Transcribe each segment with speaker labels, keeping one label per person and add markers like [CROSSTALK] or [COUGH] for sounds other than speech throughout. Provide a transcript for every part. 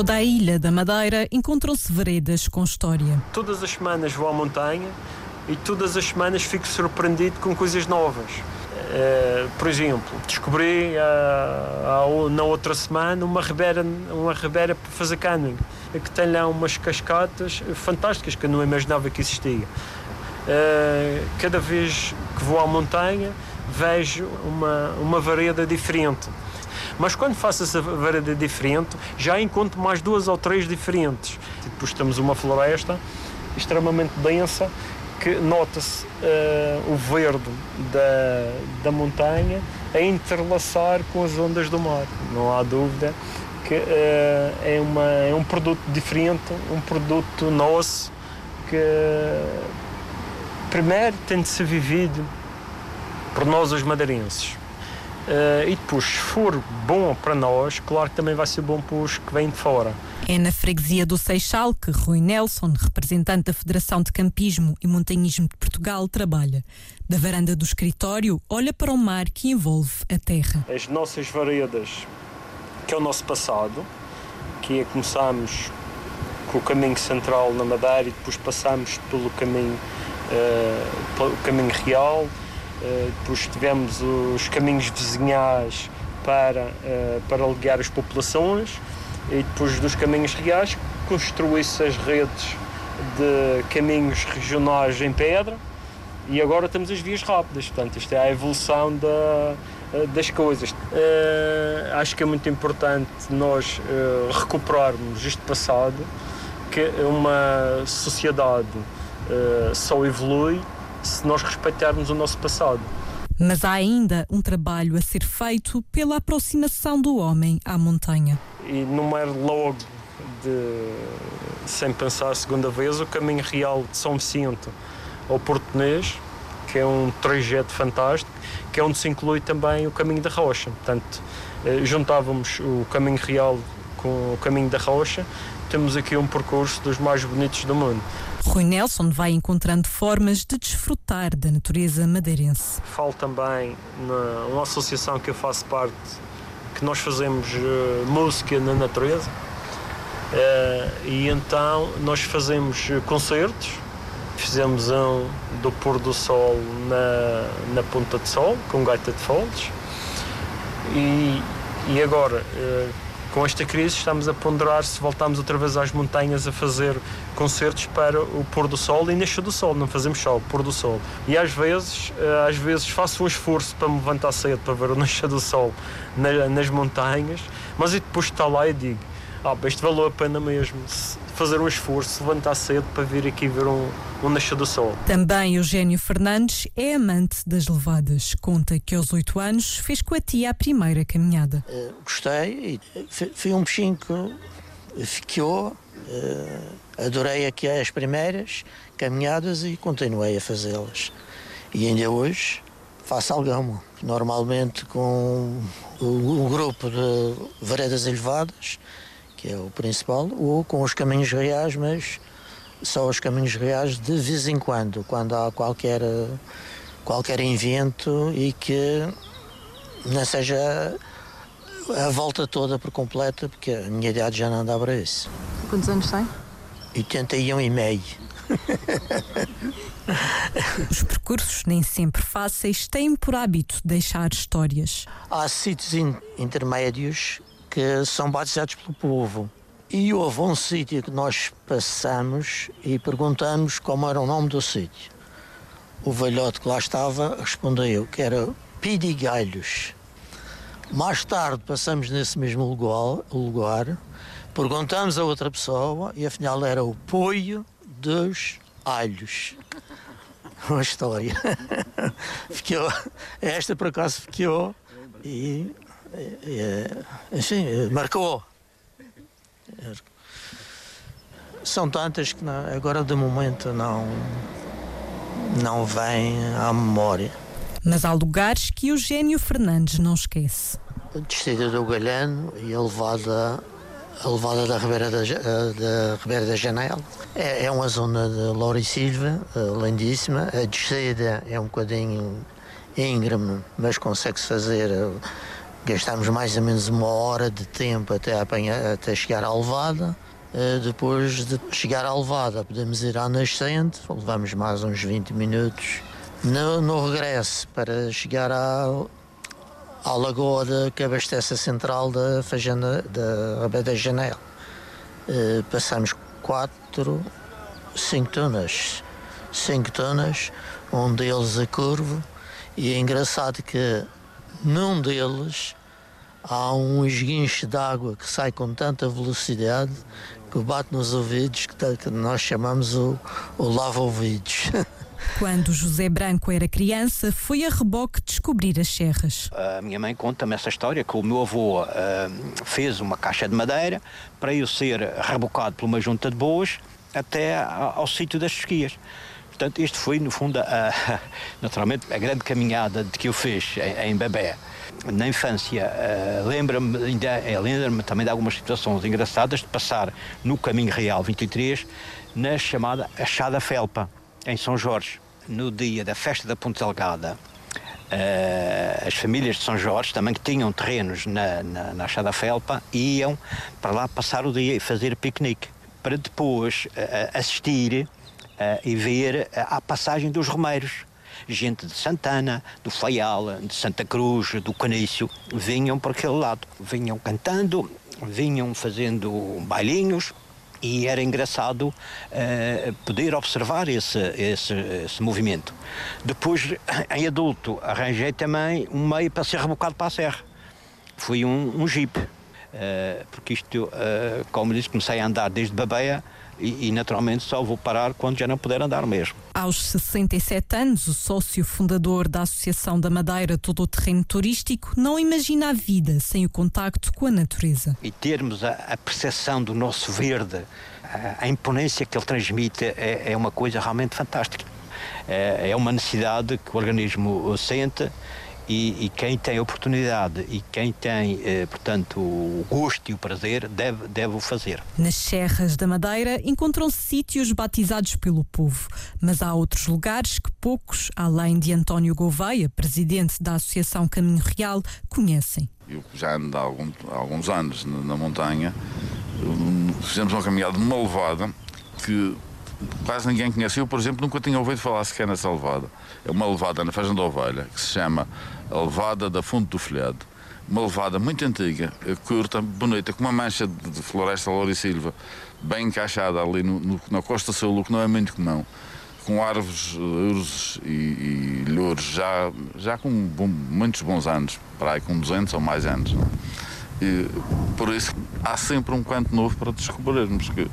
Speaker 1: toda a ilha da Madeira encontram-se veredas com história.
Speaker 2: Todas as semanas vou à montanha e todas as semanas fico surpreendido com coisas novas. Uh, por exemplo, descobri uh, na outra semana uma ribeira, uma ribeira para fazer canoeing, que tem lá umas cascatas fantásticas que eu não imaginava que existia. Uh, cada vez que vou à montanha vejo uma, uma vareda diferente. Mas quando faço essa vareda diferente, já encontro mais duas ou três diferentes. Depois temos uma floresta extremamente densa que nota-se uh, o verde da, da montanha a interlaçar com as ondas do mar. Não há dúvida que uh, é, uma, é um produto diferente, um produto nosso que primeiro tem de ser vivido por nós os madeirenses. Uh, e depois, se for bom para nós, claro que também vai ser bom para os que vêm de fora.
Speaker 1: É na freguesia do Seixal que Rui Nelson, representante da Federação de Campismo e Montanhismo de Portugal, trabalha. Da varanda do escritório, olha para o mar que envolve a terra.
Speaker 2: As nossas varedas, que é o nosso passado, que é começamos com o caminho central na Madeira e depois passamos pelo caminho, uh, pelo caminho real, depois tivemos os caminhos vizinhais para, uh, para ligar as populações e depois dos caminhos reais construiu-se as redes de caminhos regionais em pedra e agora temos as vias rápidas. Portanto, isto é a evolução da, das coisas. Uh, acho que é muito importante nós uh, recuperarmos este passado, que uma sociedade uh, só evolui se nós respeitarmos o nosso passado.
Speaker 1: Mas há ainda um trabalho a ser feito pela aproximação do homem à montanha.
Speaker 2: E não é logo de, sem pensar a segunda vez, o caminho real de São Vicente ao Português, que é um trajeto fantástico, que é onde se inclui também o caminho da Rocha. Portanto, eh, juntávamos o caminho real com o caminho da Rocha, temos aqui um percurso dos mais bonitos do mundo.
Speaker 1: Rui Nelson vai encontrando formas de desfrutar da natureza madeirense.
Speaker 2: Falo também na uma associação que eu faço parte, que nós fazemos uh, música na natureza. Uh, e então nós fazemos concertos. Fizemos um do pôr do sol na, na Ponta de Sol, com gaita de foles. E, e agora, uh, com esta crise estamos a ponderar se voltamos outra vez às montanhas a fazer concertos para o pôr do sol e nascer do sol, não fazemos só o pôr do sol. E às vezes, eh, às vezes faço um esforço para me levantar cedo para ver o [LAUGHS] nascer do sol nas montanhas, mas e depois está lá e digo, ah, isto valeu a pena mesmo fazer um esforço, levantar cedo para vir aqui ver um, um nascer do sol.
Speaker 1: Também Eugênio Fernandes é amante das levadas. Conta que aos oito anos fez com a tia a primeira caminhada.
Speaker 3: Uh, gostei, foi um bichinho que ficou. Uh, adorei aqui as primeiras caminhadas e continuei a fazê-las. E ainda hoje faço alguma. Normalmente com um grupo de veredas elevadas que é o principal, ou com os caminhos reais, mas só os caminhos reais de vez em quando, quando há qualquer, qualquer evento e que não seja a volta toda por completa, porque a minha idade já não dá para isso.
Speaker 1: Quantos anos tem?
Speaker 3: 81 e meio.
Speaker 1: Os percursos, nem sempre fáceis, têm por hábito deixar histórias.
Speaker 3: Há sítios intermédios que são batizados pelo povo. E houve um sítio que nós passamos e perguntamos como era o nome do sítio. O velhote que lá estava respondeu que era Pidigalhos. Mais tarde passamos nesse mesmo lugar, lugar, perguntamos a outra pessoa e afinal era o Poio dos Alhos. [LAUGHS] Uma história. [LAUGHS] ficou, esta por acaso ficou e enfim, marcou. São tantas que não, agora de momento não, não vêm à memória.
Speaker 1: Mas há lugares que Eugênio Fernandes não esquece.
Speaker 3: A descida do Galhano e a levada, a levada da Ribeira da, da, Ribeira da Janela. É, é uma zona de Laura e Silva, eh, lindíssima. A descida é um bocadinho íngreme, mas consegue-se fazer eh, Gastámos mais ou menos uma hora de tempo até, apanhar, até chegar à levada. Uh, depois de chegar à levada, podemos ir à nascente, levamos mais uns 20 minutos. No, no regresso, para chegar à, à lagoa de, que abastece a central da Fazenda da Rabé da Janela, uh, passamos 4, 5 tonas. 5 tonas, um deles a curvo, e é engraçado que num deles há um esguinche de água que sai com tanta velocidade que bate nos ouvidos, que nós chamamos o, o lava-ouvidos. [LAUGHS]
Speaker 1: Quando José Branco era criança, foi a reboque descobrir as serras.
Speaker 4: A minha mãe conta-me essa história que o meu avô uh, fez uma caixa de madeira para eu ser rebocado por uma junta de boas até ao, ao sítio das esquias. Portanto, isto foi, no fundo, a, [LAUGHS] naturalmente, a grande caminhada de que eu fiz em, em Bebé. Na infância, uh, lembra-me uh, lembra também de algumas situações engraçadas de passar no Caminho Real 23, na chamada Achada Felpa, em São Jorge. No dia da festa da Ponte Delgada, Uh, as famílias de São Jorge, também que tinham terrenos na, na, na Achada Felpa, iam para lá passar o dia e fazer piquenique, para depois assistir e ver a passagem dos romeiros. Gente de Santana, do Faial, de Santa Cruz, do Canício, vinham por aquele lado. Vinham cantando, vinham fazendo bailinhos, e era engraçado uh, poder observar esse, esse, esse, movimento. Depois, em adulto, arranjei também um meio para ser rebocado para a serra. Foi um, um jeep, uh, porque isto, uh, como disse, comecei a andar desde Babeia e, e, naturalmente só vou parar quando já não puder andar mesmo.
Speaker 1: Aos 67 anos, o sócio fundador da Associação da Madeira Todo o Terreno Turístico não imagina a vida sem o contacto com a natureza.
Speaker 4: E termos a, a percepção do nosso verde, a, a imponência que ele transmite é, é uma coisa realmente fantástica. É, é uma necessidade que o organismo sente e, e, quem tem oportunidade e quem tem, eh, portanto, o gosto e o prazer deve, deve o fazer.
Speaker 1: Nas Serras da Madeira encontram-se sítios batizados pelo povo, mas há outros lugares que poucos, além de António Gouveia, presidente da Associação Caminho Real, conhecem.
Speaker 5: Eu já ando há, algum, há alguns anos na, na montanha, fizemos uma caminhada numa levada que quase ninguém conhece. Eu, por exemplo, nunca tinha ouvido falar sequer nessa levada. É uma levada na Fazenda da Ovelha, que se chama a levada da Fonte do Folhado. Uma levada muito antiga, curta, bonita, com uma mancha de floresta Loura bem encaixada ali no, no, na Costa Sul, que não é muito comum, com árvores, ursos e, e louros, já, já com bom, muitos bons anos, para aí com 200 ou mais anos. Não? É? E, por isso há sempre um canto novo para descobrirmos que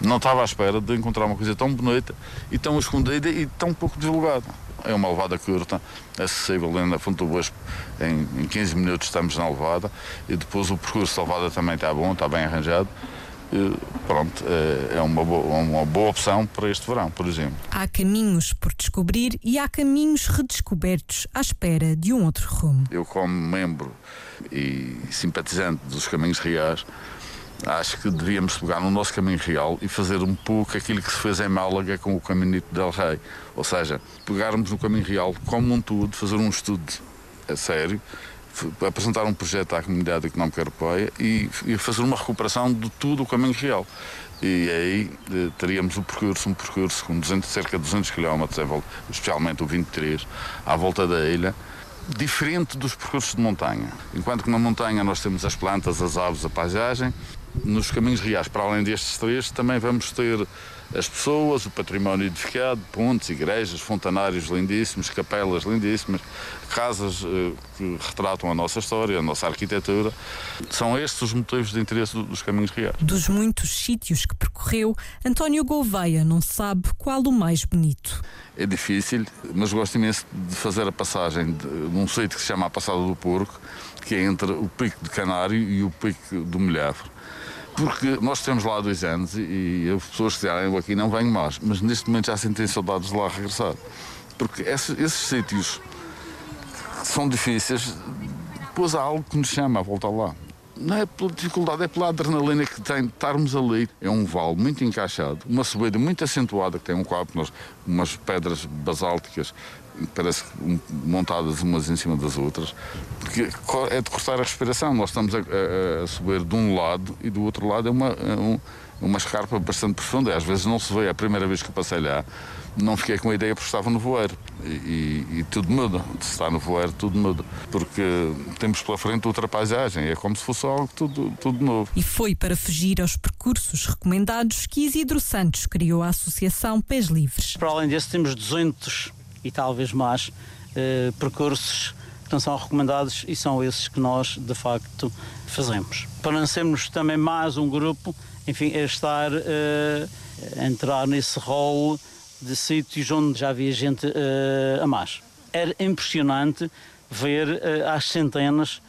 Speaker 5: não estava à espera de encontrar uma coisa tão bonita e tão escondida e tão pouco divulgada. É uma levada curta, acessível na Fonte do Bosco. Em, em 15 minutos estamos na levada e depois o percurso da levada também está bom, está bem arranjado. E, pronto, é, é uma boa, uma boa opção para este verão, por exemplo.
Speaker 1: Há caminhos por descobrir e há caminhos redescobertos à espera de um outro rumo.
Speaker 5: Eu, como membro e simpatizante dos caminhos reais, acho que devíamos pegar no nosso caminho real e fazer um pouco aquilo que se fez em Málaga com o Caminho del Rei. Ou seja, pegarmos no caminho real como um todo, fazer um estudo a sério, apresentar um projeto à comunidade económica europeia e, e fazer uma recuperação de tudo o caminho real. E aí eh, teríamos o percurso, um percurso com 200, cerca de 200 km, especialmente o 23, à volta da ilha, diferente dos percursos de montanha. Enquanto que na montanha nós temos as plantas, as aves, a paisagem, nos caminhos reais, para além destes três, também vamos ter as pessoas, o património edificado, pontes, igrejas, fontanários lindíssimos, capelas lindíssimas, casas eh, que retratam a nossa história, a nossa arquitetura. São estes os motivos de interesse dos caminhos reais.
Speaker 1: Dos muitos sítios que percorreu, António Gouveia não sabe qual o mais bonito.
Speaker 5: É difícil, mas gosto imenso de fazer a passagem de, de um sítio que se chama a Passada do Porco, que é entre o Pico de Canário e o Pico do Milhafre porque nós temos lá há dois anos e, as pessoas que disseram, eu aqui não venho mais, mas neste momento já sentem saudades de lá regressar. Porque esses, esses sítios são difíceis, depois há algo que nos chama a voltar lá. Não é pela dificuldade, é pela adrenalina que tem de estarmos ali. É um vale muito encaixado, uma subida muito acentuada, que tem um quadro, umas pedras basálticas parece montadas umas em cima das outras, porque é de cortar a respiração. Nós estamos a, a, a subir de um lado e do outro lado é uma, é um, uma escarpa bastante profunda. Às vezes não se vê, a primeira vez que passei lá, não fiquei com a ideia porque estava no voeiro. E, e, e, tudo muda. Se está no voeiro, tudo muda. Porque temos pela frente outra paisagem. É como se fosse algo tudo, tudo novo.
Speaker 1: E foi para fugir aos percursos recomendados que Isidro Santos criou a Associação Pés Livres.
Speaker 6: Para além disso, temos 200 e talvez mais eh, percursos que não são recomendados e são esses que nós de facto fazemos. Para não sermos também mais um grupo, enfim, é estar eh, a entrar nesse rol de sítios onde já havia gente eh, a mais. Era impressionante ver eh, às centenas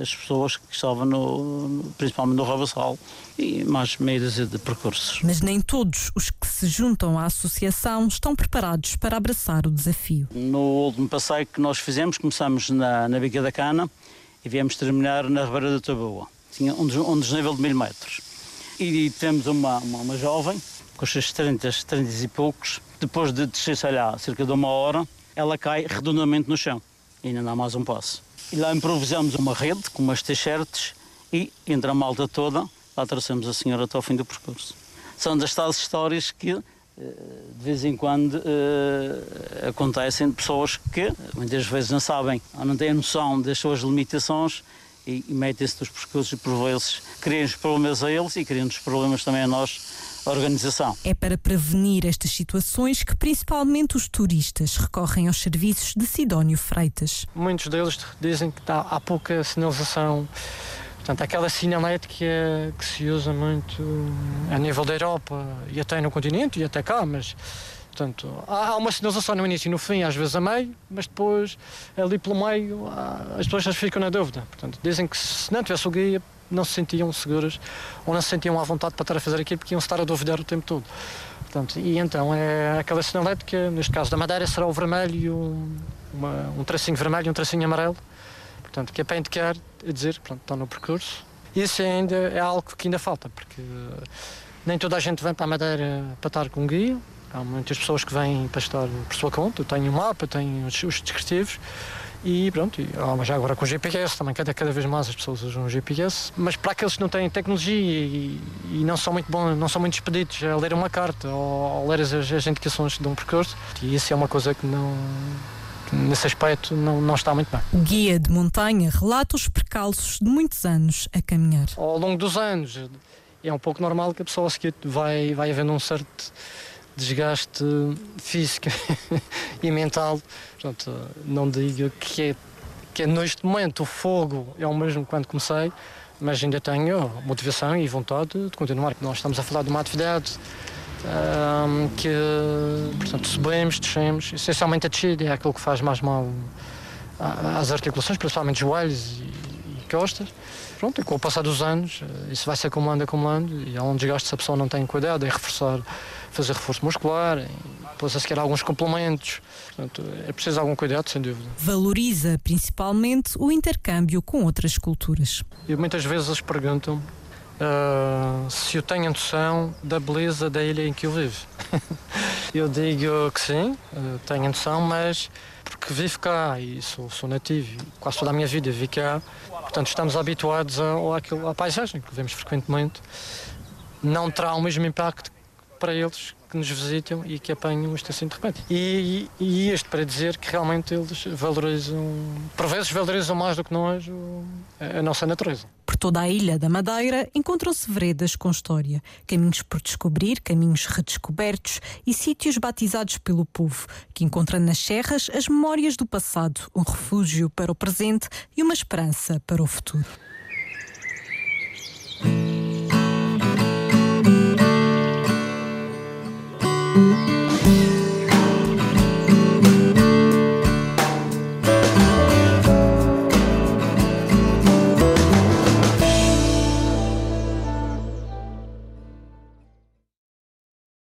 Speaker 6: as pessoas que estavam no, principalmente no Robassal e mais meias de percursos.
Speaker 1: Mas nem todos os que se juntam à associação estão preparados para abraçar o desafio.
Speaker 6: No último passeio que nós fizemos, começamos na, na Bica da Cana e viemos terminar na Ribeira da Taboa. Tinha um, um desnível de mil metros. E tivemos uma, uma, uma jovem, com os seus 30, 30 e poucos, depois de descer, sei lá, cerca de uma hora, ela cai redondamente no chão. E ainda dá mais um passo. E lá improvisamos uma rede com umas t-shirts e, entre a malta toda, lá trouxemos a senhora até ao fim do percurso. São das tais histórias que, eh, de vez em quando, eh, acontecem de pessoas que muitas vezes não sabem ou não têm noção das suas limitações e, metem-se nos percursos e, por vezes, criam os problemas a eles e criam os problemas também a nós organização.
Speaker 1: É para prevenir estas situações que principalmente os turistas recorrem aos serviços de Sidónio Freitas.
Speaker 7: Muitos deles dizem que tá, há pouca sinalização Portanto, aquela sinalética que se usa muito a nível da Europa e até no continente e até cá, mas portanto, há uma sinalização no início e no fim, às vezes a meio, mas depois ali pelo meio as pessoas ficam na dúvida. Portanto, dizem que se não tivesse o guia não se sentiam seguras ou não se sentiam à vontade para estar a fazer aquilo porque iam estar a duvidar o tempo todo. Portanto, e então é aquela sinalética, neste caso da Madeira, será o vermelho e um, uma, um tracinho vermelho e um tracinho amarelo. Portanto, que é para indicar, a dizer, pronto, estão no percurso. Isso ainda é algo que ainda falta, porque nem toda a gente vem para a Madeira para estar com um guia. Há muitas pessoas que vêm para estar por sua conta. Eu tenho o um mapa, tenho os, os descritivos. E pronto, e, oh, mas já agora com GPS também, cada, cada vez mais as pessoas usam o GPS. Mas para aqueles que não têm tecnologia e, e não são muito bons, não são muito expeditos a ler uma carta ou a ler as, as indicações de um percurso, e isso é uma coisa que não nesse aspecto não, não está muito bem.
Speaker 1: O guia de montanha relata os percalços de muitos anos a caminhar.
Speaker 7: Ao longo dos anos é um pouco normal que a pessoa seguir vai, vai havendo um certo desgaste físico [LAUGHS] e mental. Portanto, não digo que é, que é neste momento o fogo é o mesmo quando comecei, mas ainda tenho motivação e vontade de continuar. Nós estamos a falar de uma atividade um, que, portanto, subimos, descemos, essencialmente a descida é aquilo que faz mais mal às articulações, principalmente joelhos e, costas. Pronto, e com o passar dos anos, eh, isso vai se acumulando, acumulando, e há um desgaste se a pessoa não tem cuidado em reforçar fazer reforço muscular, depois a seguir alguns complementos. Portanto, é preciso algum cuidado, sem dúvida.
Speaker 1: Valoriza principalmente o intercâmbio com outras culturas.
Speaker 7: E muitas vezes perguntam uh, se eu tenho noção da beleza da ilha em que eu vivo. [LAUGHS] eu digo que sim, uh, tenho noção, mas porque vivo cá e sou, sou nativo, quase toda a minha vida vivo cá, portanto estamos habituados a, àquilo, à paisagem que vemos frequentemente. Não terá o mesmo impacto para eles que nos visitam e que apanham o estação de repente. E, e, e este para dizer que realmente eles valorizam, por vezes valorizam mais do que nós a, a nossa natureza.
Speaker 1: Por toda a ilha da Madeira encontram-se veredas com história, caminhos por descobrir, caminhos redescobertos e sítios batizados pelo povo, que encontra nas serras as memórias do passado, um refúgio para o presente e uma esperança para o futuro.